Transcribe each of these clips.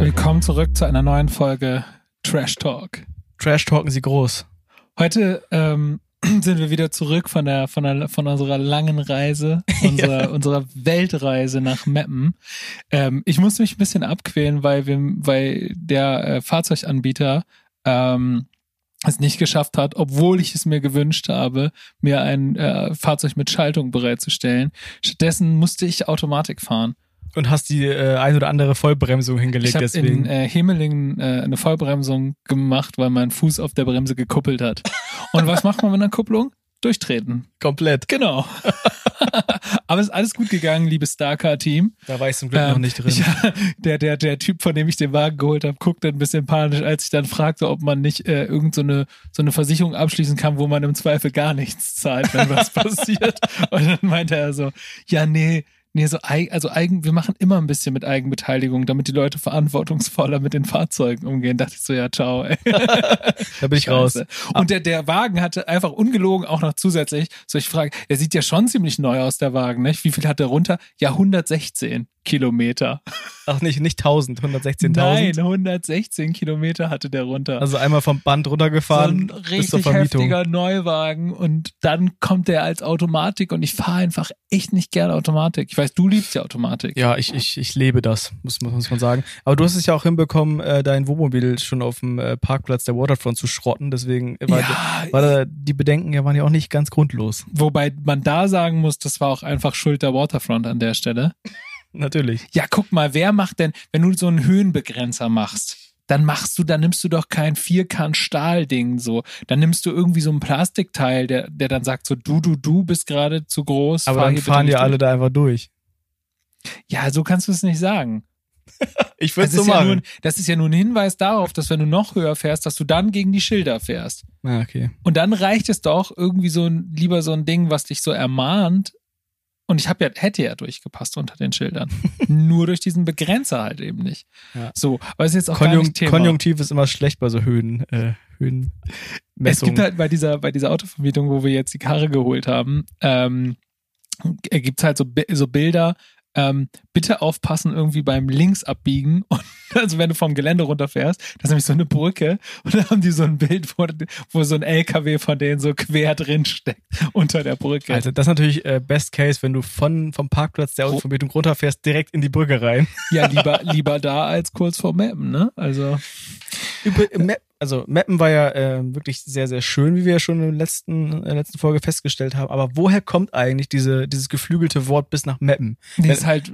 Willkommen zurück zu einer neuen Folge Trash Talk. Trash talken Sie groß. Heute ähm, sind wir wieder zurück von der von der von unserer langen Reise, unserer, Ja. unserer Weltreise nach Meppen. Ähm, ich musste mich ein bisschen abquälen, weil wir, weil der äh, Fahrzeuganbieter ähm, es nicht geschafft hat, obwohl ich es mir gewünscht habe, mir ein äh, Fahrzeug mit Schaltung bereitzustellen. Stattdessen musste ich Automatik fahren. Und hast die äh, ein oder andere Vollbremsung hingelegt Ich habe in äh, Hemelingen äh, eine Vollbremsung gemacht, weil mein Fuß auf der Bremse gekuppelt hat. Und was macht man mit einer Kupplung? Durchtreten. Komplett. Genau. Aber es ist alles gut gegangen, liebes Starcar-Team. Da war ich zum Glück noch Ähm, nicht drin. Ich, der, der, der Typ, von dem ich den Wagen geholt habe, guckte ein bisschen panisch, als ich dann fragte, ob man nicht äh, irgend so eine, so eine Versicherung abschließen kann, wo man im Zweifel gar nichts zahlt, wenn was passiert. Und dann meinte er so, ja, nee, nee, so also eigen, wir machen immer ein bisschen mit Eigenbeteiligung, damit die Leute verantwortungsvoller mit den Fahrzeugen umgehen. Dachte ich so, ja, ciao, ey. da bin ich raus. Und der, der Wagen hatte einfach ungelogen auch noch zusätzlich, so ich frage, er sieht ja schon ziemlich neu aus, der Wagen, nicht? Wie viel hat der runter? Ja, 116 Kilometer. Ach nicht, nicht 1000, 116.000. Nein, 116 Kilometer hatte der runter. Also einmal vom Band runtergefahren so ein bis zur richtig heftiger Neuwagen und dann kommt der als Automatik und ich fahre einfach echt nicht gerne Automatik. Ich weiß, du liebst ja Automatik. Ja, ich, ich, ich lebe das, muss, man- muss man sagen. Aber du hast es ja auch hinbekommen, äh, dein Wohnmobil schon auf dem äh, Parkplatz der Waterfront zu schrotten. Deswegen war, Ja, war da, die Bedenken ja waren ja auch nicht ganz grundlos. wobei man da sagen muss, das war auch einfach Schuld der Waterfront an der Stelle. Natürlich. Ja, guck mal, wer macht denn, wenn du so einen Höhenbegrenzer machst, dann machst du, dann nimmst du doch kein Vierkant-Stahl-Ding so. Dann nimmst du irgendwie so ein Plastikteil, der, der dann sagt so, du, du, du bist gerade zu groß. Aber dann fahren ja alle durch. da einfach durch. Ja, so kannst du es nicht sagen. Ich würde Das so ist, ja machen. nur, das ist ja nur ein Hinweis darauf, dass wenn du noch höher fährst, dass du dann gegen die Schilder fährst. ah, okay. Und dann reicht es doch irgendwie so ein, lieber so ein Ding, was dich so ermahnt. Und ich hab ja, hätte ja durchgepasst unter den Schildern. Nur durch diesen Begrenzer halt eben nicht. Ja. So, aber es ist jetzt auch gar Konjunk nicht Thema. Konjunktiv ist immer schlecht bei so Höhen, äh, Höhenmessungen. Es gibt halt bei dieser, bei dieser Autovermietung, wo wir jetzt die Karre geholt haben, ähm, gibt es halt so, so Bilder, ähm, bitte aufpassen irgendwie beim Links abbiegen. Und also wenn du vom Gelände runterfährst, das ist nämlich so eine Brücke und da haben die so ein Bild, wo, wo so ein LKW von denen so quer drin steckt unter der Brücke. Also das ist natürlich äh, Best Case, wenn du von vom Parkplatz der Autovermietung runterfährst, direkt in die Brücke rein. ja, lieber, lieber da als kurz vor Mappen, ne? Also, Über, Map, also Mappen war ja äh, wirklich sehr, sehr schön, wie wir ja schon in der letzten, der letzten Folge festgestellt haben. Aber woher kommt eigentlich diese, dieses geflügelte Wort bis nach Mappen? das ist halt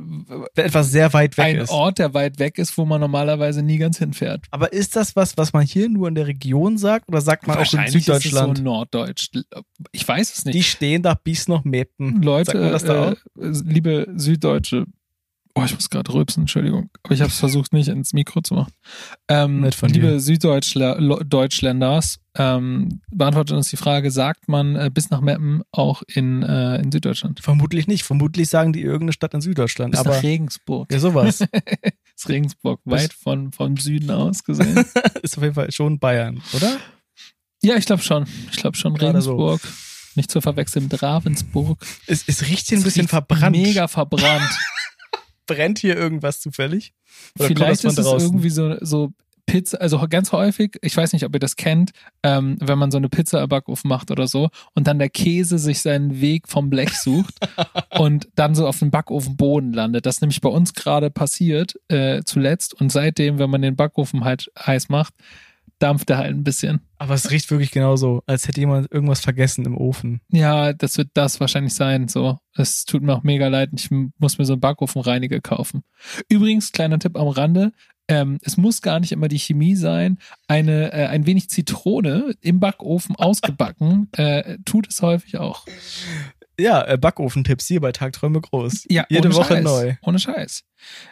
etwas sehr weit weg ein ist. Ort, der weit weg ist, wo man normalerweise nie ganz hinfährt. Aber ist das was, was man hier nur in der Region sagt oder sagt man auch in Süddeutschland? Ist es so Norddeutsch. Ich weiß es nicht. die stehen da bis nach Mappen. Leute, sagt man das da äh, auch? liebe Süddeutsche, oh, ich muss gerade rülpsen, Entschuldigung, aber ich habe es versucht, nicht ins Mikro zu machen. Ähm, Nett von liebe dir. Süddeutschländers, ähm, beantwortet uns die Frage, sagt man äh, bis nach Meppen auch in, äh, in Süddeutschland? Vermutlich nicht. Vermutlich sagen die irgendeine Stadt in Süddeutschland. Bis aber nach Regensburg. ja, sowas. ist Regensburg weit von, vom Süden aus gesehen? ist auf jeden Fall schon Bayern, oder? ja, ich glaube schon. Ich glaube schon Gerade so. Regensburg. Nicht zu verwechseln mit Ravensburg. Es, es riecht hier ein Es bisschen verbrannt. Mega verbrannt. Brennt hier irgendwas zufällig? Oder Vielleicht ist es irgendwie so, so Pizza, also ganz häufig, ich weiß nicht, ob ihr das kennt, ähm, wenn man so eine Pizza im Backofen macht oder so und dann der Käse sich seinen Weg vom Blech sucht und dann so auf dem Backofenboden landet. Das ist nämlich bei uns gerade passiert, äh, zuletzt und seitdem, wenn man den Backofen halt heiß macht, dampft er halt ein bisschen. Aber es riecht wirklich genauso, als hätte jemand irgendwas vergessen im Ofen. Ja, das wird das wahrscheinlich sein. So, es tut mir auch mega leid. Ich muss mir so einen Backofenreiniger kaufen. Übrigens, kleiner Tipp am Rande. Ähm, es muss gar nicht immer die Chemie sein. Eine, äh, ein wenig Zitrone im Backofen ausgebacken äh, tut es häufig auch. Ja, äh, Backofentipps hier bei Tagträume groß. Ja, Jede Woche Scheiß, neu. Ohne Scheiß.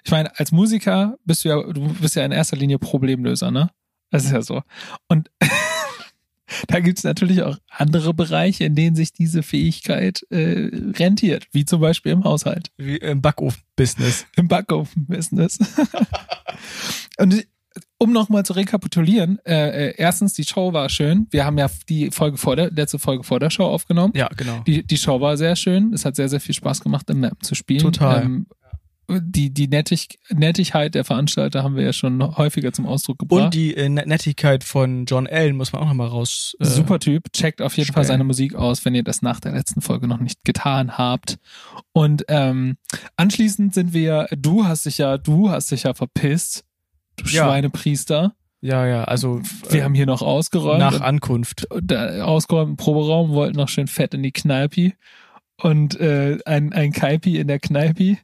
Ich meine, als Musiker bist du ja, du bist ja in erster Linie Problemlöser, ne? Das ist ja so. Und da gibt es natürlich auch andere Bereiche, in denen sich diese Fähigkeit äh, rentiert, wie zum Beispiel im Haushalt, Wie im Backofen-Business. im Backofen-Business. Und um nochmal zu rekapitulieren, äh, äh, erstens, die Show war schön. Wir haben ja die Folge vor der, letzte Folge vor der Show aufgenommen. Ja, genau. Die, die Show war sehr schön. Es hat sehr, sehr viel Spaß gemacht, im Mappen zu spielen. Total. Ähm, die, die Nettig, Nettigkeit der Veranstalter haben wir ja schon häufiger zum Ausdruck gebracht. Und die äh, Nettigkeit von John Allen muss man auch nochmal raus. Äh, Super Typ. Checkt auf jeden stellen. Fall seine Musik aus, wenn ihr das nach der letzten Folge noch nicht getan habt. Und ähm, anschließend sind wir, du hast dich ja, du hast dich ja verpisst, du ja. Schweinepriester. Ja, ja, also. Wir äh, haben hier noch ausgeräumt. Nach Ankunft. Ausgeräumt im Proberaum, wollten noch schön fett in die Kneipe und äh, ein, ein Kaipi in der Kneipi.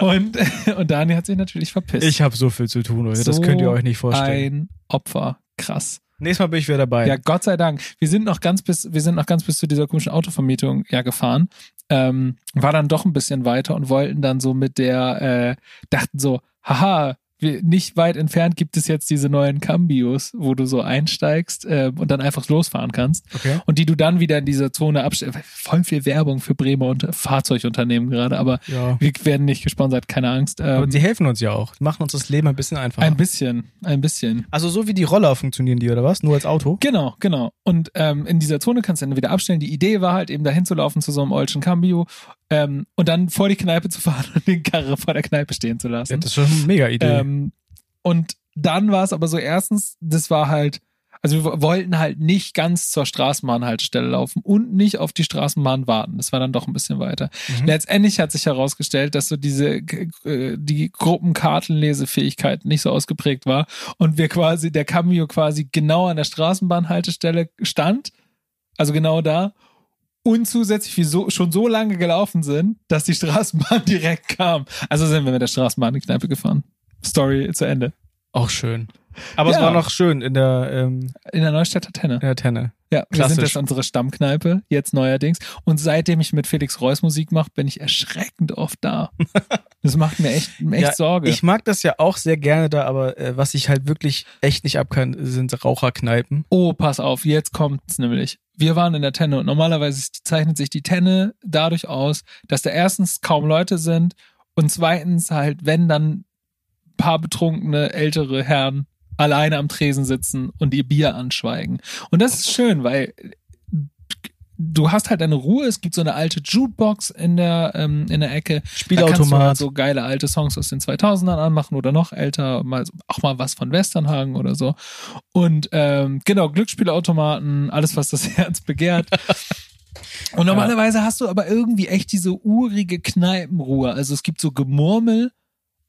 Und, und Dani hat sich natürlich verpisst. Ich habe so viel zu tun, Leute. Das könnt ihr euch nicht vorstellen. Ein Opfer. Krass. Nächstes Mal bin ich wieder dabei. Ja, Gott sei Dank. Wir sind noch ganz bis, wir sind noch ganz bis zu dieser komischen Autovermietung ja gefahren. Ähm, war dann doch ein bisschen weiter und wollten dann so mit der, äh, dachten so, haha, nicht weit entfernt gibt es jetzt diese neuen Cambios, wo du so einsteigst äh, und dann einfach losfahren kannst. Okay. Und die du dann wieder in dieser Zone abstellst. Voll viel Werbung für Bremer und Fahrzeugunternehmen gerade, aber ja. wir werden nicht gesponsert, keine Angst. Ähm, aber sie helfen uns ja auch. Die machen uns das Leben ein bisschen einfacher. Ein bisschen, ein bisschen. Also so wie die Roller funktionieren die, oder was? Nur als Auto? Genau, genau. Und ähm, in dieser Zone kannst du dann wieder abstellen. Die Idee war halt eben dahin zu laufen zu so einem Olschen Cambio ähm, und dann vor die Kneipe zu fahren und den Karre vor der Kneipe stehen zu lassen. Ja, das ist schon eine mega Idee. Ähm, und dann war es aber so, erstens, das war halt, also wir wollten halt nicht ganz zur Straßenbahnhaltestelle laufen und nicht auf die Straßenbahn warten. Das war dann doch ein bisschen weiter. Mhm. Letztendlich hat sich herausgestellt, dass so diese äh, die Gruppenkartenlesefähigkeit nicht so ausgeprägt war und wir quasi der Cameo quasi genau an der Straßenbahnhaltestelle stand, also genau da und zusätzlich wir so, schon so lange gelaufen sind, dass die Straßenbahn direkt kam. Also sind wir mit der Straßenbahn in die Kneipe gefahren. Story zu Ende. Auch schön. Aber ja. es war noch schön in der ähm, in der Neustädter Tenne. In der Tenne. Ja, wir sind jetzt unsere Stammkneipe, jetzt neuerdings. Und seitdem ich mit Felix Reus Musik mache, bin ich erschreckend oft da. Das macht mir echt, echt ja, Sorge. Ich mag das ja auch sehr gerne da, aber äh, was ich halt wirklich echt nicht abkann, sind Raucherkneipen. Oh, pass auf, jetzt kommt's nämlich. Wir waren in der Tenne und normalerweise zeichnet sich die Tenne dadurch aus, dass da erstens kaum Leute sind und zweitens halt, wenn dann paar betrunkene ältere Herren alleine am Tresen sitzen und ihr Bier anschweigen. Und das ist schön, weil du hast halt deine Ruhe. Es gibt so eine alte Jukebox in der in der Ecke. Spielautomat. Da kannst du halt so geile alte Songs aus den 2000ern anmachen oder noch älter, mal auch mal was von Westernhagen oder so. Und ähm, genau Glücksspielautomaten, alles was das Herz begehrt. Und normalerweise hast du aber irgendwie echt diese urige Kneipenruhe. Also es gibt so Gemurmel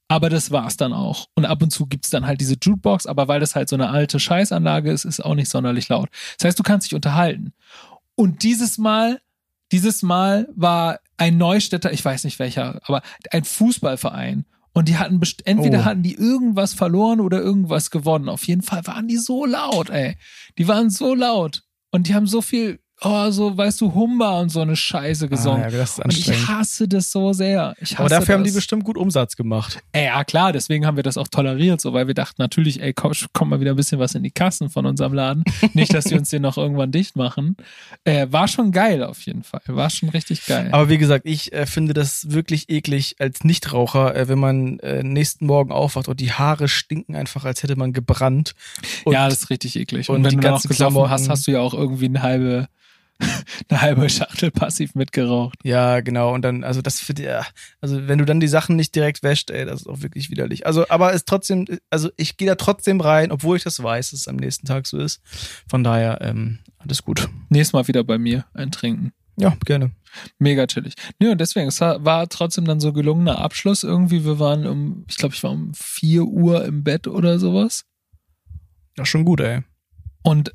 aber das war's dann auch. Und ab und zu gibt's dann halt diese Jukebox, aber weil das halt so eine alte Scheißanlage ist, ist auch nicht sonderlich laut. Das heißt, du kannst dich unterhalten. Und dieses Mal, dieses Mal war ein Neustädter, ich weiß nicht welcher, aber ein Fußballverein. Und die hatten entweder oh. hatten die irgendwas verloren oder irgendwas gewonnen. Auf jeden Fall waren die so laut, ey. Die waren so laut. Und die haben so viel oh, so, weißt du, Humba und so eine Scheiße gesungen. Ah, ja, das ist und ich hasse das so sehr. Aber dafür das. haben die bestimmt gut Umsatz gemacht. Ey, ja, klar, deswegen haben wir das auch toleriert, so, weil wir dachten natürlich, ey, komm, kommt mal wieder ein bisschen was in die Kassen von unserem Laden. Nicht, dass die uns den noch irgendwann dicht machen. Äh, war schon geil auf jeden Fall. War schon richtig geil. Aber wie gesagt, ich äh, finde das wirklich eklig als Nichtraucher, äh, wenn man äh, nächsten Morgen aufwacht und die Haare stinken einfach, als hätte man gebrannt. Und, ja, das ist richtig eklig. Und, und wenn du dann auch gesoffen hast, hast du ja auch irgendwie eine halbe eine halbe Schachtel passiv mitgeraucht. Ja, genau. Und dann, also das für die, also wenn du dann die Sachen nicht direkt wäscht, ey, das ist auch wirklich widerlich. Also, aber es trotzdem, also ich gehe da trotzdem rein, obwohl ich das weiß, dass es am nächsten Tag so ist. Von daher, ähm, alles gut. Nächstes Mal wieder bei mir ein Trinken. Ja, gerne. Mega chillig. Nö, und deswegen, es war trotzdem dann so gelungener Abschluss irgendwie. Wir waren um, ich glaube, ich war um vier Uhr im Bett oder sowas. Ja, schon gut, ey. Und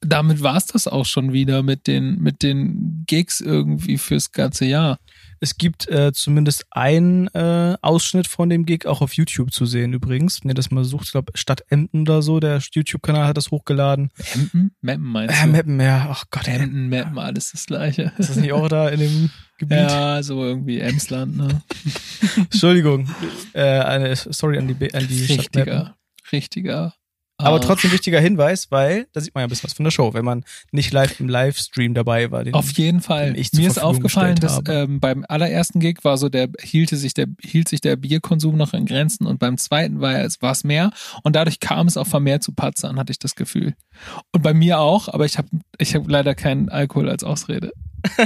damit war es das auch schon wieder mit den, mit den Gigs irgendwie fürs ganze Jahr. Es gibt äh, zumindest einen äh, Ausschnitt von dem Gig auch auf YouTube zu sehen übrigens. Wenn ihr das mal sucht, ich glaube Stadt Emden oder so, der YouTube-Kanal hat das hochgeladen. Emden? Mappen meinst du? Äh, Mappen, ja. Ach Gott. Emden, Mappen, alles das gleiche. Ist das nicht auch da in dem Gebiet? Ja, so irgendwie Emsland, ne? Entschuldigung. Äh, eine, sorry an die, an die Richtiger, richtiger aber trotzdem wichtiger Hinweis, weil da sieht man ja ein bisschen was von der Show, wenn man nicht live im Livestream dabei war. Den, Auf jeden Fall. Mir ist aufgefallen, dass ähm, beim allerersten Gig war so der hielte sich der hielt sich der Bierkonsum noch in Grenzen und beim zweiten war es war es mehr und dadurch kam es auch vermehrt zu Patzern, hatte ich das Gefühl. Und bei mir auch, aber ich habe ich habe leider keinen Alkohol als Ausrede.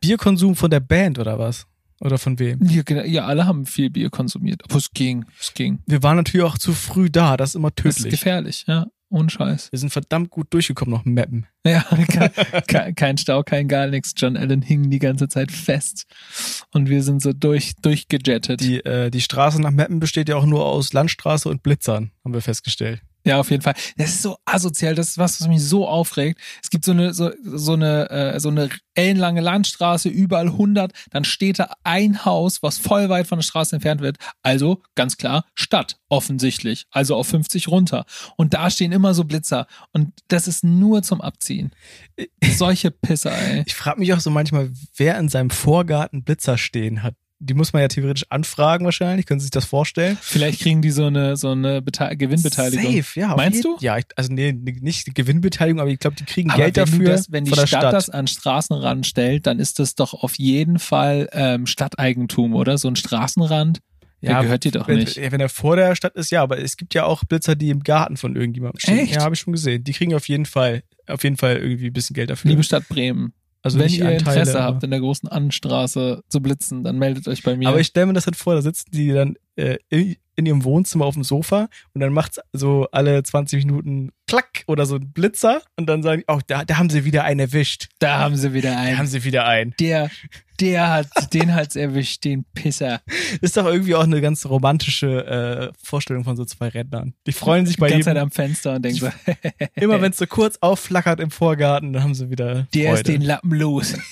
Bierkonsum von der Band oder was? Oder von wem? Ja, genau, ja, alle haben viel Bier konsumiert. Aber es ging, es ging. Wir waren natürlich auch zu früh da, das ist immer Das ist tödlich. gefährlich, ja. Ohne Scheiß. Wir sind verdammt gut durchgekommen noch Mappen. Ja, kein, kein, kein Stau, kein gar nichts. John Allen hing die ganze Zeit fest. Und wir sind so durch, durchgejettet. Die, äh, die Straße nach Mappen besteht ja auch nur aus Landstraße und Blitzern, haben wir festgestellt. Ja, auf jeden Fall. Das ist so asozial. Das ist was, was mich so aufregt. Es gibt so eine, so, so eine, äh, so eine ellenlange Landstraße, überall 100. Dann steht da ein Haus, was voll weit von der Straße entfernt wird. Also, ganz klar, Stadt, offensichtlich. Also auf 50 runter. Und da stehen immer so Blitzer. Und das ist nur zum Abziehen. Solche Pisser, ey. Ich frage mich auch so manchmal, wer in seinem Vorgarten Blitzer stehen hat. Die muss man ja theoretisch anfragen wahrscheinlich. Können Sie sich das vorstellen? Vielleicht kriegen die so eine, so eine Bete Gewinnbeteiligung. Safe, ja. Meinst du? Ja, ich, also nee, nicht Gewinnbeteiligung, aber ich glaube, die kriegen Aber Geld wenn dafür das, wenn die Stadt, Stadt. das an Straßenrand stellt, dann ist das doch auf jeden Fall ähm, Stadteigentum, oder? So ein Straßenrand, der gehört dir doch wenn, nicht. Wenn er vor der Stadt ist, ja, aber es gibt ja auch Blitzer, die im Garten von irgendjemandem stehen. Echt? Ja, habe ich schon gesehen. Die kriegen auf jeden Fall, auf jeden Fall irgendwie ein bisschen Geld dafür. Liebe Stadt Bremen, also wenn ihr Anteile, Interesse habt, in der großen Annenstraße zu blitzen, dann meldet euch bei mir. Aber ich stelle mir das halt vor, da sitzen die dann äh, in, in ihrem Wohnzimmer auf dem Sofa und dann macht's so alle 20 Minuten klack oder so ein Blitzer und dann sagen, die, oh, da, da haben sie wieder einen erwischt. da haben sie wieder Da haben einen. sie wieder einen. Der, der hat, den hat's erwischt, den Pisser. Ist doch irgendwie auch eine ganz romantische äh, Vorstellung von so zwei Rentnern. Die freuen sich Die bei ganze Zeit jedem, am Fenster und denkt so, immer wenn es so kurz aufflackert im Vorgarten, dann haben sie wieder der Freude. ist den Lappen los.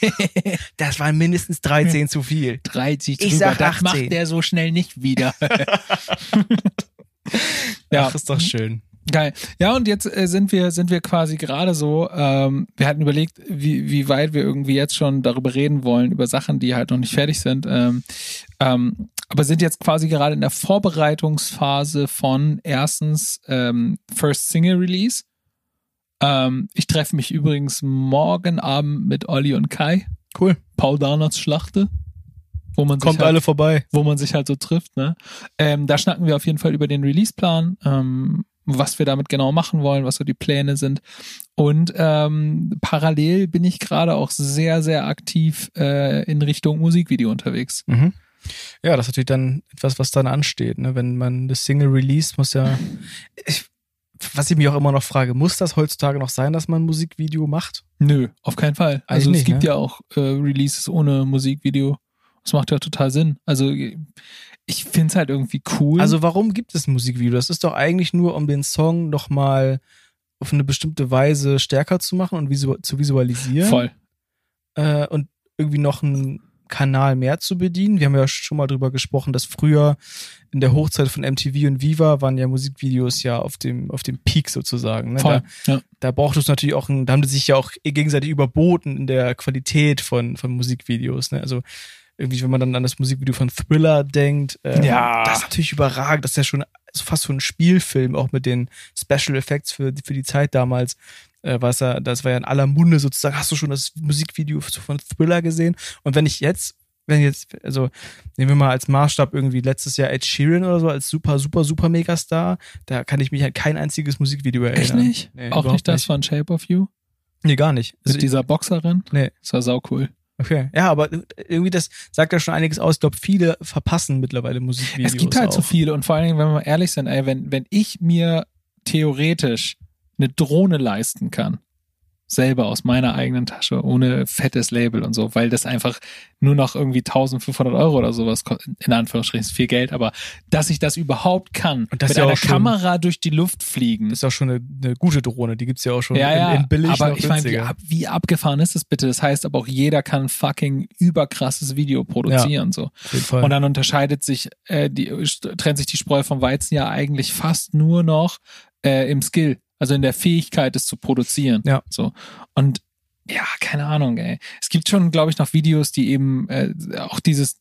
Das waren mindestens 13 zu viel. 30 Ich drüber, sag das 18. macht der so schnell nicht wieder. ja, Ach, ist doch schön. Geil. Ja, und jetzt äh, sind wir sind wir quasi gerade so. Ähm, wir hatten überlegt, wie wie weit wir irgendwie jetzt schon darüber reden wollen über Sachen, die halt noch nicht fertig sind. Ähm, ähm, aber sind jetzt quasi gerade in der Vorbereitungsphase von erstens ähm, First Single Release. Ähm, ich treffe mich übrigens morgen Abend mit Olli und Kai. Cool. Paul Darners Schlachte. Wo man sich Kommt halt, alle vorbei. wo man sich halt so trifft. Ne? Ähm, da schnacken wir auf jeden Fall über den Release-Plan, ähm, was wir damit genau machen wollen, was so die Pläne sind. Und ähm, parallel bin ich gerade auch sehr, sehr aktiv äh, in Richtung Musikvideo unterwegs. Mhm. Ja, das ist natürlich dann etwas, was dann ansteht. Ne? Wenn man das Single release, muss ja. Ich, was ich mich auch immer noch frage, muss das heutzutage noch sein, dass man ein Musikvideo macht? Nö, auf keinen Fall. Also Eigentlich es nicht, gibt ne? ja auch äh, Releases ohne Musikvideo. Das macht ja total Sinn. Also ich finde es halt irgendwie cool. Also warum gibt es ein Musikvideo? Das ist doch eigentlich nur, um den Song nochmal auf eine bestimmte Weise stärker zu machen und visu zu visualisieren. voll. Äh, und irgendwie noch einen Kanal mehr zu bedienen. Wir haben ja schon mal drüber gesprochen, dass früher in der Hochzeit von MTV und Viva waren ja Musikvideos ja auf dem, auf dem Peak sozusagen. Ne? Voll. Da, Ja. da braucht es natürlich auch, ein, da haben die sich ja auch gegenseitig überboten in der Qualität von, von Musikvideos. Ne? Also irgendwie, wenn man dann an das Musikvideo von Thriller denkt, ähm, Ja. das ist natürlich überragend. Das ist ja schon so fast so ein Spielfilm, auch mit den Special Effects für, für die Zeit damals. Äh, was ja, das war ja in aller Munde sozusagen. Hast du schon das Musikvideo von Thriller gesehen? Und wenn ich jetzt, wenn jetzt, also nehmen wir mal als Maßstab irgendwie letztes Jahr Ed Sheeran oder so als super, super, super Megastar, da kann ich mich an kein einziges Musikvideo erinnern. Echt nicht? Nee, auch nicht das von Shape of You? Nee, gar nicht. Mit Also, dieser Boxerin? nee. Das war sau cool. Okay. Ja, aber irgendwie das sagt ja schon einiges aus. Ich glaube, viele verpassen mittlerweile Musikvideos. Es gibt halt auch. so viele und vor allen Dingen, wenn wir ehrlich sind, ey, wenn, wenn ich mir theoretisch eine Drohne leisten kann, selber aus meiner eigenen Tasche, ohne fettes Label und so, weil das einfach nur noch irgendwie 1500 Euro oder sowas, in Anführungsstrichen ist viel Geld, aber dass ich das überhaupt kann, Und das mit ja einer schon- Kamera durch die Luft fliegen. Das ist auch schon eine, eine gute Drohne. Die gibt's ja auch schon ja, ja, in, in billig aber ich meine, wie, ab, wie abgefahren ist das bitte? Das heißt aber auch jeder kann fucking überkrasses Video produzieren, so. Jeden Fall. Und dann unterscheidet sich, äh, die, trennt sich die Spreu vom Weizen ja eigentlich fast nur noch äh, im Skill, also in der Fähigkeit, es zu produzieren. Ja. So. Und ja, keine Ahnung, ey. Es gibt schon, glaube ich, noch Videos, die eben äh, auch dieses,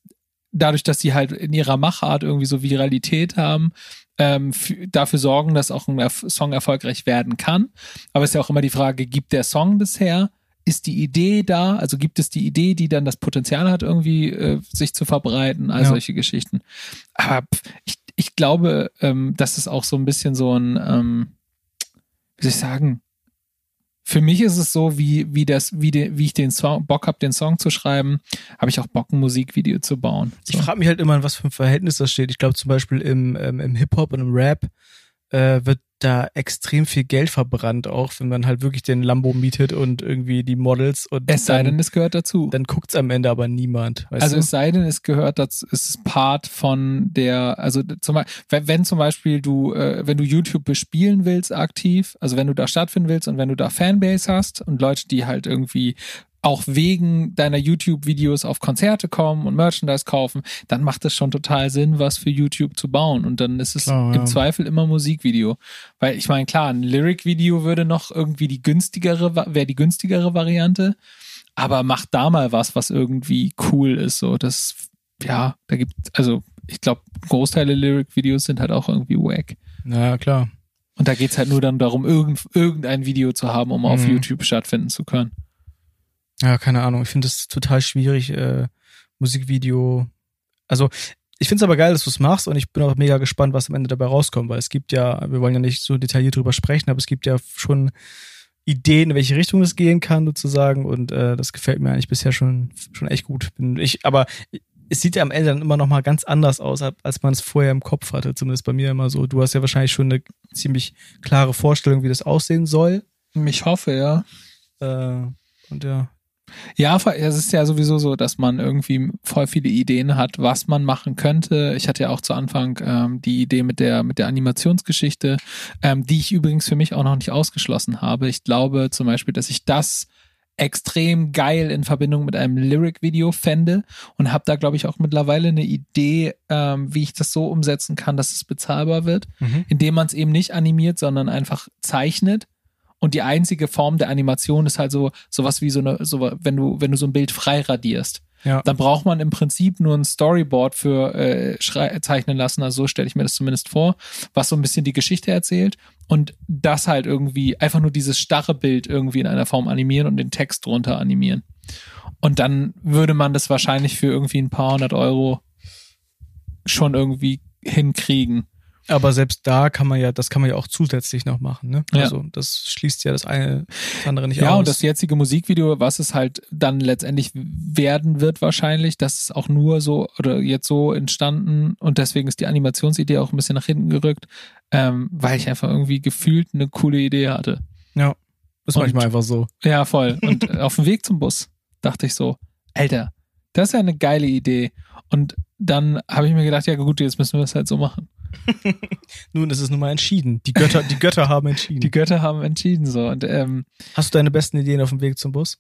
dadurch, dass sie halt in ihrer Machart irgendwie so Viralität haben, ähm, für, dafür sorgen, dass auch ein Erf Song erfolgreich werden kann. Aber es ist ja auch immer die Frage, gibt der Song das her? Ist die Idee da? Also gibt es die Idee, die dann das Potenzial hat, irgendwie äh, sich zu verbreiten? All Ja. solche Geschichten. Aber ich, ich glaube, ähm, dass es auch so ein bisschen so ein, ähm, wie soll ich sagen, für mich ist es so, wie, wie, das, wie, de, wie ich den Song, Bock habe, den Song zu schreiben, habe ich auch Bock, ein Musikvideo zu bauen. So. Ich frage mich halt immer, in was für ein Verhältnis das steht. Ich glaube zum Beispiel im, ähm, im Hip-Hop und im Rap äh, wird da extrem viel Geld verbrannt, auch wenn man halt wirklich den Lambo mietet und irgendwie die Models und es sei denn, es gehört dazu. Dann guckt's am Ende aber niemand. also du? es sei denn, es gehört dazu, es ist Part von der, also zum Beispiel, wenn, wenn zum Beispiel du, äh, wenn du YouTube bespielen willst aktiv, also wenn du da stattfinden willst und wenn du da Fanbase hast und Leute, die halt irgendwie auch wegen deiner YouTube-Videos auf Konzerte kommen und Merchandise kaufen, dann macht es schon total Sinn, was für YouTube zu bauen. Und dann ist es klar, im Zweifel immer Musikvideo. Weil ich meine, klar, ein Lyric-Video würde noch irgendwie die günstigere, wäre die günstigere Variante. Aber mach da mal was, was irgendwie cool ist. So, das, ja, da gibt, also ich glaube, Großteile Lyric-Videos sind halt auch irgendwie wack. Ja, klar. Und da geht's halt nur dann darum, irgend, irgendein Video zu haben, um mhm. auf YouTube stattfinden zu können. Ja, keine Ahnung. Ich finde es total schwierig, äh, Musikvideo. Also, ich finde es aber geil, dass du es machst und ich bin auch mega gespannt, was am Ende dabei rauskommt, weil es gibt ja, wir wollen ja nicht so detailliert drüber sprechen, aber es gibt ja schon Ideen, in welche Richtung es gehen kann, sozusagen. Und äh, das gefällt mir eigentlich bisher schon, schon echt gut. Bin ich, aber es sieht ja am Ende dann immer noch mal ganz anders aus, als man es vorher im Kopf hatte. Zumindest bei mir immer so. Du hast ja wahrscheinlich schon eine ziemlich klare Vorstellung, wie das aussehen soll. Ich hoffe, ja. Äh, und ja, ja, es ist ja sowieso so, dass man irgendwie voll viele Ideen hat, was man machen könnte. Ich hatte ja auch zu Anfang ähm, die Idee mit der mit der Animationsgeschichte, ähm, die ich übrigens für mich auch noch nicht ausgeschlossen habe. Ich glaube zum Beispiel, dass ich das extrem geil in Verbindung mit einem Lyric-Video fände und habe da, glaube ich, auch mittlerweile eine Idee, ähm, wie ich das so umsetzen kann, dass es bezahlbar wird, mhm. indem man es eben nicht animiert, sondern einfach zeichnet und die einzige Form der Animation ist halt so sowas wie so eine, so, wenn du, wenn du so ein Bild frei radierst. Ja. Dann braucht man im Prinzip nur ein Storyboard für äh, zeichnen lassen. Also so stelle ich mir das zumindest vor, was so ein bisschen die Geschichte erzählt und das halt irgendwie einfach nur dieses starre Bild irgendwie in einer Form animieren und den Text drunter animieren. Und dann würde man das wahrscheinlich für irgendwie ein paar hundert Euro schon irgendwie hinkriegen. Aber selbst da kann man ja, das kann man ja auch zusätzlich noch machen, ne? Ja. Also das schließt ja das eine das andere nicht ja, aus. Ja, und das jetzige Musikvideo, was es halt dann letztendlich werden wird wahrscheinlich, das ist auch nur so oder jetzt so entstanden und deswegen ist die Animationsidee auch ein bisschen nach hinten gerückt, ähm, weil ich einfach irgendwie gefühlt eine coole Idee hatte. Ja, ist und, manchmal einfach so. Ja, voll. Und auf dem Weg zum Bus dachte ich so, Alter, das ist ja eine geile Idee. Und dann habe ich mir gedacht, ja gut, jetzt müssen wir es halt so machen. Nun, es ist nun mal entschieden. Die Götter, die Götter haben entschieden. Die Götter haben entschieden so. Und, ähm, Hast du deine besten Ideen auf dem Weg zum Bus?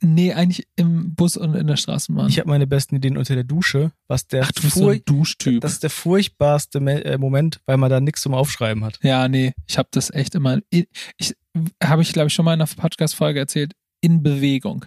Nee, eigentlich im Bus und in der Straßenbahn. Ich habe meine besten Ideen unter der Dusche, was der Ach, du bist so ein Duschtyp. Das ist der furchtbarste äh, Moment, weil man da nichts zum Aufschreiben hat. Ja, nee, ich habe das echt immer. Ich, habe ich glaube ich schon mal in einer Podcast Folge erzählt, in Bewegung.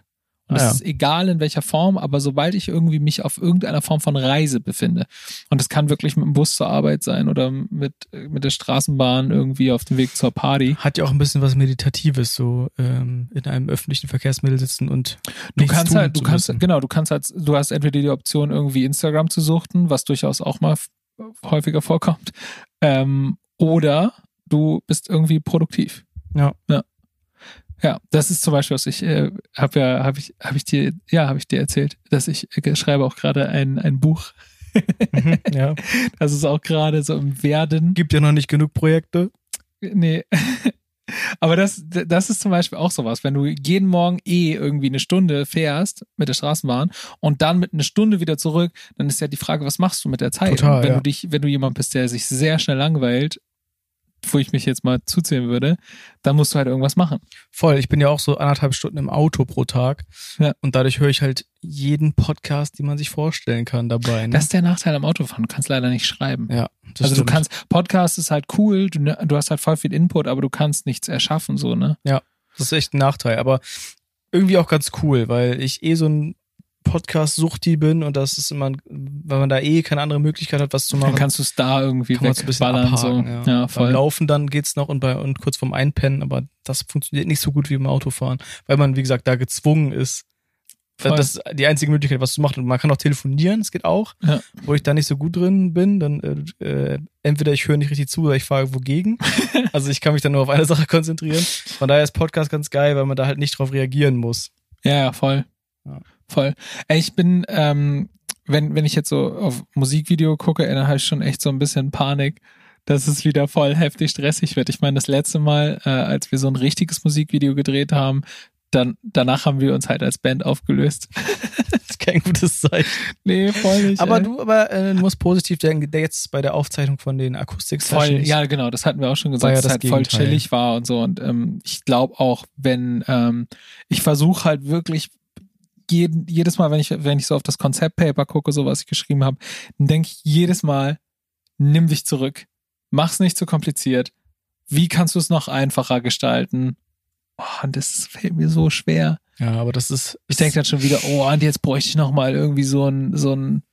Und es ah, ja. ist egal in welcher Form, aber sobald ich irgendwie mich auf irgendeiner Form von Reise befinde, und das kann wirklich mit dem Bus zur Arbeit sein oder mit, mit der Straßenbahn irgendwie auf dem Weg zur Party. Hat ja auch ein bisschen was Meditatives, so ähm, in einem öffentlichen Verkehrsmittel sitzen und du kannst halt, du kannst, müssen. genau, du kannst halt, du hast entweder die Option, irgendwie Instagram zu suchten, was durchaus auch mal häufiger vorkommt, ähm, oder du bist irgendwie produktiv. Ja. Ja. Ja, das ist zum Beispiel, was ich äh, habe ja, habe ich, habe ich dir, ja, habe ich dir erzählt, dass ich äh, schreibe auch gerade ein, ein Buch. mhm, ja. Das ist auch gerade so im Werden. Gibt ja noch nicht genug Projekte. Nee. Aber das, das ist zum Beispiel auch sowas, wenn du jeden Morgen eh irgendwie eine Stunde fährst mit der Straßenbahn und dann mit einer Stunde wieder zurück, dann ist ja die Frage, was machst du mit der Zeit? Total, wenn ja. du dich, wenn du jemand bist, der sich sehr schnell langweilt, wo ich mich jetzt mal zuzählen würde, dann musst du halt irgendwas machen. Voll, ich bin ja auch so anderthalb Stunden im Auto pro Tag. Ja. Und dadurch höre ich halt jeden Podcast, den man sich vorstellen kann dabei. Ne? Das ist der Nachteil am Autofahren. Du kannst leider nicht schreiben. Ja. also stimmt. du kannst, Podcast ist halt cool, du, ne, du hast halt voll viel Input, aber du kannst nichts erschaffen, so, ne? Ja. Das ist echt ein Nachteil, aber irgendwie auch ganz cool, weil ich eh so ein Podcast-Suchti bin und das ist immer, weil man da eh keine andere Möglichkeit hat, was zu machen. Dann kannst du es da irgendwie wegballern. So. Ja. ja, voll. Beim Laufen dann geht's noch und bei und kurz vorm Einpennen, aber das funktioniert nicht so gut wie im Autofahren, weil man, wie gesagt, da gezwungen ist, Voll. Das ist die einzige Möglichkeit, was zu machen. Und man kann auch telefonieren, das geht auch. Ja. Wo ich da nicht so gut drin bin, dann äh, äh, entweder ich höre nicht richtig zu oder ich fahre wogegen. also ich kann mich dann nur auf eine Sache konzentrieren. Von daher ist Podcast ganz geil, weil man da halt nicht drauf reagieren muss. Ja, ja, voll. Ja. Voll. Ey, Ich bin, ähm, wenn, wenn ich jetzt so auf Musikvideo gucke, dann habe ich schon echt so ein bisschen Panik, dass es wieder voll heftig stressig wird. Ich meine, das letzte Mal, äh, als wir so ein richtiges Musikvideo gedreht haben, dann, danach haben wir uns halt als Band aufgelöst. Das ist kein gutes Zeichen. nee, voll nicht. Aber ey. du, aber äh, musst positiv denken, der jetzt bei der Aufzeichnung von den akustik voll, ja, genau, das hatten wir auch schon gesagt, ja dass es das halt voll chillig war und so. Und ähm, ich glaube auch, wenn ähm, ich versuche halt wirklich jeden, jedes Mal, wenn ich, wenn ich so auf das Konzeptpaper gucke, so was ich geschrieben habe, dann denke ich jedes Mal, nimm dich zurück, mach's nicht zu kompliziert. Wie kannst du es noch einfacher gestalten? Oh, und das fällt mir so schwer. Ja, aber das ist. Ich denke dann schon wieder, oh, und jetzt bräuchte ich noch mal irgendwie so ein so ein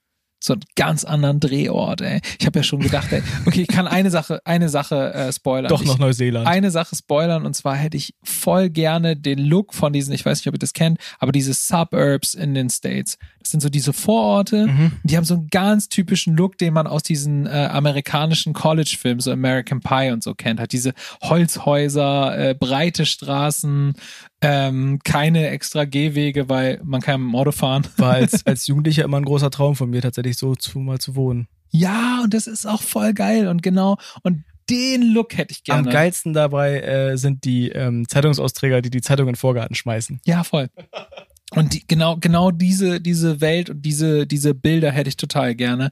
so einen ganz anderen Drehort, ey. Ich habe ja schon gedacht, ey, okay, ich kann eine Sache, eine Sache äh, spoilern. doch ich, noch Neuseeland. eine Sache spoilern und zwar hätte ich voll gerne den Look von diesen, ich weiß nicht, ob ihr das kennt, aber diese Suburbs in den States. Sind so diese Vororte. Mhm. Die haben so einen ganz typischen Look, den man aus diesen äh, amerikanischen College-Filmen, so American Pie und so kennt. Hat diese Holzhäuser, äh, breite Straßen, ähm, keine extra Gehwege, weil man kann mit dem Auto fahren. War als, als Jugendlicher immer ein großer Traum von mir, tatsächlich so zu, mal zu wohnen. Ja, und das ist auch voll geil und genau. Und den Look hätte ich gerne. Am geilsten dabei äh, sind die ähm, Zeitungsausträger, die die Zeitung in den Vorgarten schmeißen. Ja, voll. Und die, genau, genau diese, diese Welt und diese, diese Bilder hätte ich total gerne.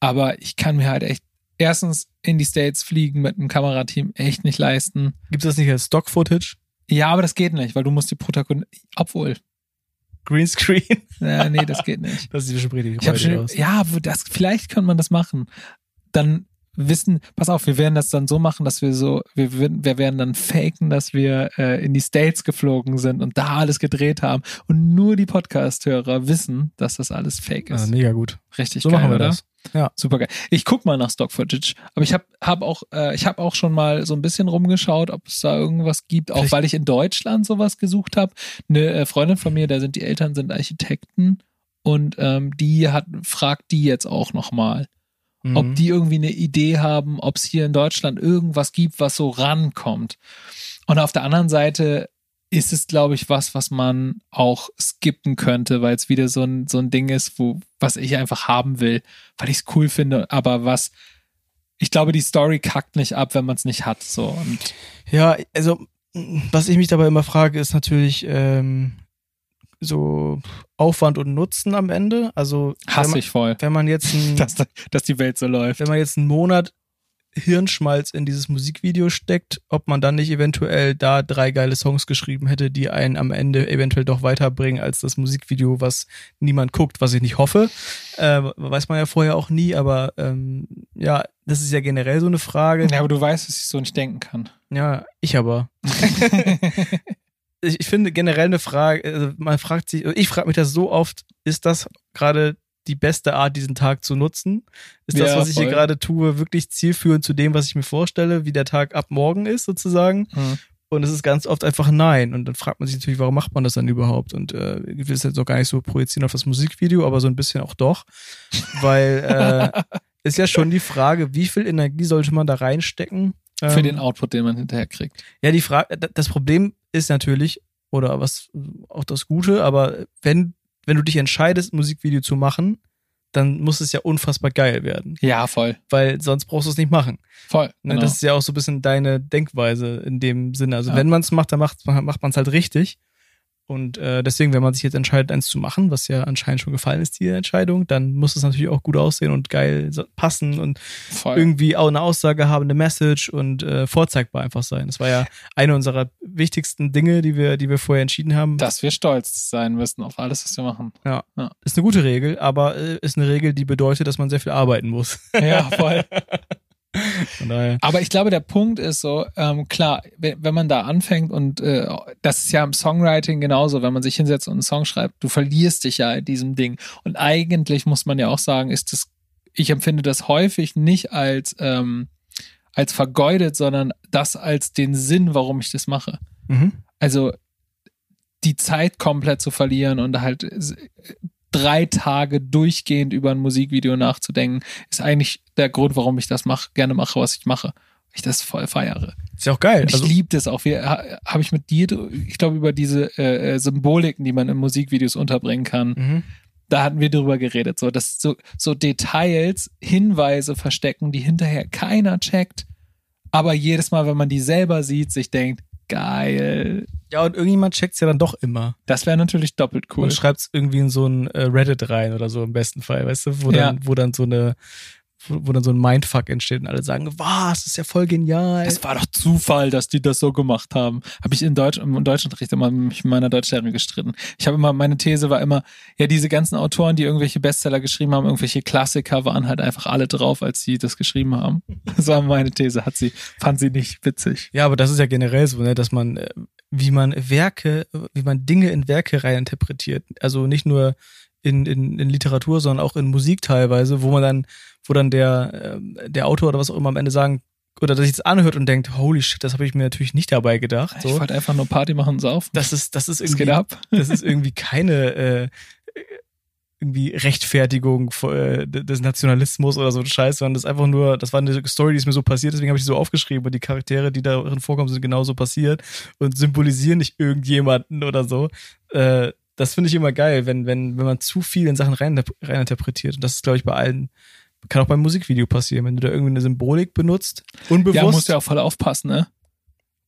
Aber ich kann mir halt echt erstens in die States fliegen mit einem Kamerateam echt nicht leisten. Gibt es das nicht als Stock-Footage? Ja, aber das geht nicht, weil du musst die Protagonisten, obwohl, Greenscreen? ja, nee, das geht nicht. Das sieht bestimmt richtig Ich schon, aus. ja, das, vielleicht könnte man das machen. Dann wissen, pass auf, wir werden das dann so machen, dass wir so, wir, wir werden dann faken, dass wir äh, in die States geflogen sind und da alles gedreht haben und nur die Podcast-Hörer wissen, dass das alles fake ist. Ah, mega gut. Richtig So geil, machen wir oder? das. Ja. Super geil. Ich guck mal nach Stock Footage, aber ich habe hab auch äh, ich habe auch schon mal so ein bisschen rumgeschaut, ob es da irgendwas gibt, auch Vielleicht- weil ich in Deutschland sowas gesucht habe. Eine äh, Freundin von mir, da sind die Eltern sind Architekten und ähm, die hat fragt die jetzt auch noch mal, Mhm. ob die irgendwie eine Idee haben, ob es hier in Deutschland irgendwas gibt, was so rankommt. Und auf der anderen Seite ist es, glaube ich, was, was man auch skippen könnte, weil es wieder so ein, so ein Ding ist, wo, was ich einfach haben will, weil ich es cool finde, aber was, ich glaube, die Story kackt nicht ab, wenn man es nicht hat, so. Und Ja, also was ich mich dabei immer frage, ist natürlich ähm, so Aufwand und Nutzen am Ende. Also wenn hasse man, ich voll, wenn man jetzt ein, dass, dass die Welt so läuft. wenn man jetzt einen Monat Hirnschmalz in dieses Musikvideo steckt, ob man dann nicht eventuell da drei geile Songs geschrieben hätte, die einen am Ende eventuell doch weiterbringen als das Musikvideo, was niemand guckt, was ich nicht hoffe. Äh, weiß man ja vorher auch nie, aber ähm, ja, das ist ja generell so eine Frage. Ja, aber du weißt, dass ich so nicht denken kann. Ja, ich aber. ich, ich finde generell eine Frage, also man fragt sich, ich frage mich das so oft, ist das gerade die beste Art, diesen Tag zu nutzen? Ist das, Ja, was ich hier gerade tue, wirklich zielführend zu dem, was ich mir vorstelle, wie der Tag ab morgen ist, sozusagen? Hm. Und es ist ganz oft einfach nein. Und dann fragt man sich natürlich, warum macht man das dann überhaupt? Und äh, ich will es jetzt auch gar nicht so projizieren auf das Musikvideo, aber so ein bisschen auch doch. Weil äh, ist ja schon die Frage, wie viel Energie sollte man da reinstecken? Für Ähm, den Output, den man hinterher kriegt. ja, die Frage, das Problem ist natürlich, oder was auch das Gute, aber wenn, wenn du dich entscheidest, ein Musikvideo zu machen, dann muss es ja unfassbar geil werden. Ja, voll. Weil sonst brauchst du es nicht machen. Voll. Ne? Genau. Das ist ja auch so ein bisschen deine Denkweise in dem Sinne. Also Ja. wenn man es macht, dann macht, macht man es halt richtig. Und äh, deswegen, wenn man sich jetzt entscheidet, eins zu machen, was ja anscheinend schon gefallen ist, die Entscheidung, dann muss es natürlich auch gut aussehen und geil passen und voll. irgendwie auch eine Aussage haben, eine Message und äh, vorzeigbar einfach sein. Das war ja eine unserer wichtigsten Dinge, die wir, die wir vorher entschieden haben. dass wir stolz sein müssen auf alles, was wir machen. ist eine gute Regel, aber äh, ist eine Regel, die bedeutet, dass man sehr viel arbeiten muss. Ja, voll. Aber ich glaube, der Punkt ist so, ähm, klar, wenn, man da anfängt und äh, das ist ja im Songwriting genauso, wenn man sich hinsetzt und einen Song schreibt, du verlierst dich ja in diesem Ding. Und eigentlich muss man ja auch sagen, ist das, ich empfinde das häufig nicht als, ähm, als vergeudet, sondern das als den Sinn, warum ich das mache. Mhm. Also die Zeit komplett zu verlieren und halt drei Tage durchgehend über ein Musikvideo nachzudenken, ist eigentlich der Grund, warum ich das mach, gerne mache, was ich mache. Ich das voll feiere. Ist ja auch geil. Und ich Also, liebe das auch. Ha- habe ich mit dir, ich glaube, über diese äh, äh, Symboliken, die man in Musikvideos unterbringen kann, mhm. da hatten wir drüber geredet, so dass so, so Details, Hinweise verstecken, die hinterher keiner checkt, aber jedes Mal, wenn man die selber sieht, sich denkt, geil. Ja, und irgendjemand checkt's ja dann doch immer. Das wäre natürlich doppelt cool. und schreibt's irgendwie in so ein äh, Reddit rein oder so im besten Fall, weißt du, wo Ja. dann, wo dann so eine, wo, wo dann so ein Mindfuck entsteht und alle sagen, was, das ist ja voll genial. Es war doch Zufall, dass die das so gemacht haben. Habe ich in Deutsch, im Deutschunterricht immer mich mit meiner Deutschlehrerin gestritten. Ich habe immer, meine These war immer, ja, diese ganzen Autoren, die irgendwelche Bestseller geschrieben haben, irgendwelche Klassiker, waren halt einfach alle drauf, als sie das geschrieben haben. Das war meine These, hat sie, fand sie nicht witzig. Ja, aber das ist ja generell so, ne, dass man, äh, wie man Werke, wie man Dinge in Werke rein interpretiert. Also nicht nur in, in, in Literatur, sondern auch in Musik teilweise, wo man dann, wo dann der, ähm, der Autor oder was auch immer am Ende sagen, oder dass sich das anhört und denkt, holy shit, das habe ich mir natürlich nicht dabei gedacht. Ich So. wollte einfach nur Party machen und saufen. Das ist, das ist Das irgendwie, ab. das ist irgendwie keine äh, irgendwie Rechtfertigung äh, des Nationalismus oder so ein Scheiß, sondern das ist einfach nur, das war eine Story, die ist mir so passiert, deswegen habe ich die so aufgeschrieben und die Charaktere, die darin vorkommen, sind genauso passiert und symbolisieren nicht irgendjemanden oder so. Äh, das finde ich immer geil, wenn, wenn, wenn man zu viel in Sachen rein, rein interpretiert. Und das ist, glaube ich, bei allen, kann auch beim Musikvideo passieren, wenn du da irgendwie eine Symbolik benutzt, unbewusst. Ja, musst ja auch voll aufpassen, ne?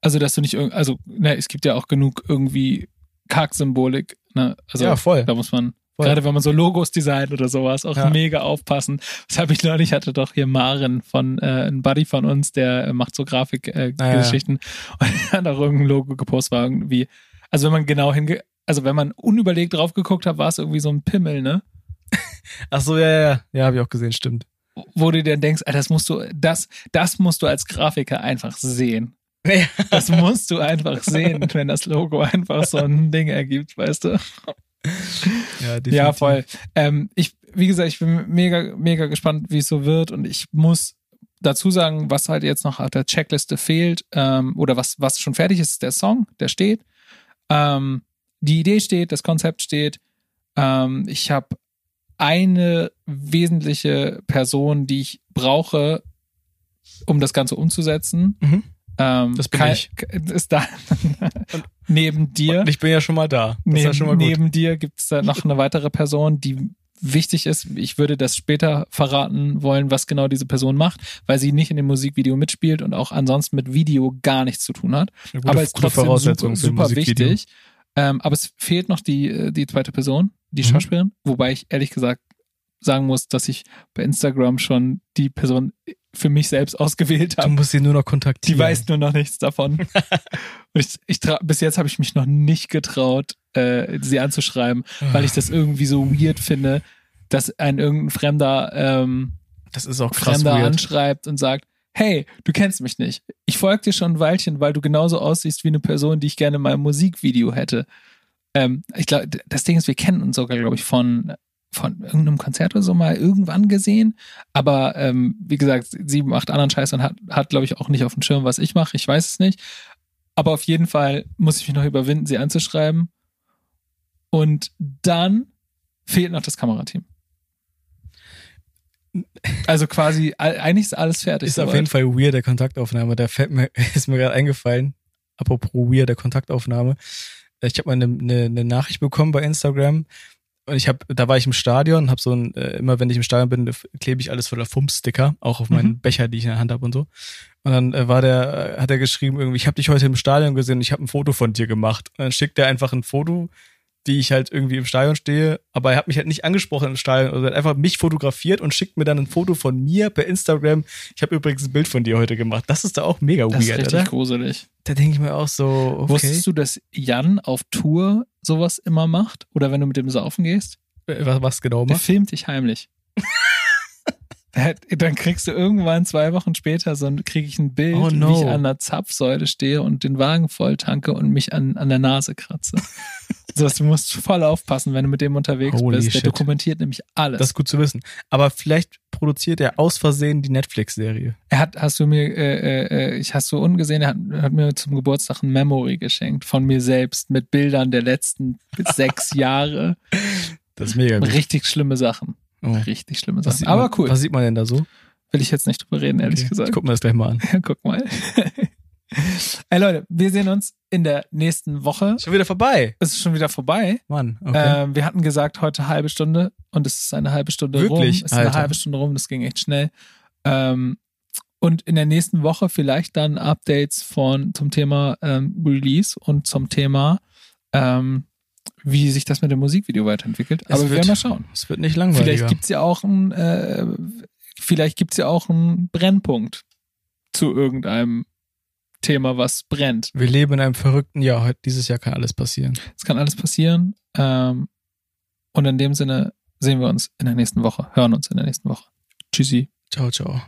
Also, dass du nicht irgend, also, ne, es gibt ja auch genug irgendwie Kack-Symbolik, ne? Also, Ja, voll. da muss man, Voll. gerade wenn man so Logos designt oder sowas, auch Ja. mega aufpassen. Das habe ich neulich, hatte doch hier Maren von, äh, ein Buddy von uns, der äh, macht so Grafikgeschichten äh, ja. Und hat auch irgendein Logo gepostet, war irgendwie, also wenn man genau hinge, also wenn man unüberlegt drauf geguckt hat, war es irgendwie so ein Pimmel, ne? Ach so, ja, ja, ja, habe ich auch gesehen, stimmt. Wo du dann denkst, das musst du, das, das musst du als Grafiker einfach sehen. Ja. Das musst du einfach sehen, wenn das Logo einfach so ein Ding ergibt, weißt du? Ja. Ja, voll. Ähm, ich, wie gesagt, ich bin mega, mega gespannt, wie es so wird und ich muss dazu sagen, was halt jetzt noch auf der Checkliste fehlt ähm, oder was, was schon fertig ist, ist der Song, der steht. Ähm, die Idee steht, das Konzept steht. Ähm, ich habe eine wesentliche Person, die ich brauche, um das Ganze umzusetzen. Mhm. Ähm, Das bin Kai- ich. Ist da neben dir. Und ich bin ja schon mal da. Ist ja Neben, schon mal neben dir gibt es da noch eine weitere Person, die wichtig ist. Ich würde das später verraten wollen, was genau diese Person macht, weil sie nicht in dem Musikvideo mitspielt und auch ansonsten mit Video gar nichts zu tun hat. Gute, aber es ist trotzdem Voraussetzung super, super wichtig. Ähm, aber es fehlt noch die, äh, die zweite Person, die Mhm. Schauspielerin, wobei ich ehrlich gesagt sagen muss, dass ich bei Instagram schon die Person für mich selbst ausgewählt Du habe. musst sie nur noch Die kontaktieren. weiß nur noch nichts davon. Ich, ich bis jetzt habe ich mich noch nicht getraut, äh, sie anzuschreiben, weil ich das irgendwie so weird finde, dass ein irgendein Fremder, ähm, Das ist auch krass Fremder weird. anschreibt und sagt, hey, du kennst mich nicht. Ich folge dir schon ein Weilchen, weil du genauso aussiehst wie eine Person, die ich gerne in meinem Musikvideo hätte. Ähm, ich glaube, das Ding ist, wir kennen uns sogar, glaube ich, von von irgendeinem Konzert oder so mal irgendwann gesehen. Aber ähm, wie gesagt, sie macht anderen Scheiß und hat, hat glaube ich, auch nicht auf dem Schirm, was ich mache. Ich weiß es nicht. Aber auf jeden Fall muss ich mich noch überwinden, sie anzuschreiben. Und dann fehlt noch das Kamerateam. Also quasi, eigentlich ist alles fertig. Ist auf soweit. jeden Fall weird, der Kontaktaufnahme. Da fällt mir, ist mir gerade eingefallen, apropos weird, der Kontaktaufnahme. Ich habe mal eine, eine, eine Nachricht bekommen bei Instagram und ich habe, da war ich im Stadion, habe so ein, äh, immer wenn ich im Stadion bin, klebe ich alles voller Fumps-Sticker, auch auf meinen Mhm. Becher, die ich in der Hand habe und so. Und dann äh, war der, äh, hat er geschrieben irgendwie, ich habe dich heute im Stadion gesehen, ich habe ein Foto von dir gemacht. Und dann schickt er einfach ein Foto, wie ich halt irgendwie im Stadion stehe, aber er hat mich halt nicht angesprochen im Stadion, also er hat einfach mich fotografiert und schickt mir dann ein Foto von mir per Instagram. Ich habe übrigens ein Bild von dir heute gemacht. Das ist da auch mega Das ist weird, richtig oder? gruselig. Da denke ich mir auch so, okay. Wusstest du, dass Jan auf Tour sowas immer macht? Oder wenn du mit dem saufen gehst? Äh, was, was genau Der macht? filmt dich heimlich. Dann kriegst du irgendwann zwei Wochen später so ein, kriege ich ein Bild, Oh wie no. ich an der Zapfsäule stehe und den Wagen voll tanke und mich an, an der Nase kratze. Also du musst voll aufpassen, wenn du mit dem unterwegs Holy bist. Der shit. dokumentiert nämlich alles. Das ist gut zu wissen. Aber vielleicht produziert er aus Versehen die Netflix-Serie. er hat, hast du mir, äh, äh, ich hast du ungesehen, er hat, hat mir zum Geburtstag ein Memory geschenkt von mir selbst mit Bildern der letzten sechs Jahre. Das ist mega gut. Richtig schlimme Sachen. Oh. Richtig schlimme Sachen. sieht Aber man, cool. Was sieht man denn da so? Will ich jetzt nicht drüber reden, ehrlich Okay. gesagt. Ich guck mir das gleich mal an. Ja, guck mal. Ey Leute, wir sehen uns in der nächsten Woche. Schon wieder vorbei. Es ist schon wieder vorbei. Mann, okay. Ähm, wir hatten gesagt, heute halbe Stunde und es ist eine halbe Stunde Wirklich? rum. Es ist eine halbe Stunde rum, das ging echt schnell. Ähm, und in der nächsten Woche vielleicht dann Updates von zum Thema ähm, Release und zum Thema, ähm, wie sich das mit dem Musikvideo weiterentwickelt. Es Aber wir wird- werden mal schauen. Es wird nicht langweiliger. Vielleicht gibt's ja auch ein, äh, vielleicht gibt's ja auch einen Brennpunkt zu irgendeinem Thema, was brennt. Wir leben in einem verrückten Jahr. Dieses Jahr kann alles passieren. Es kann alles passieren. Ähm, und in dem Sinne sehen wir uns in der nächsten Woche, hören uns in der nächsten Woche. Tschüssi. Ciao, ciao.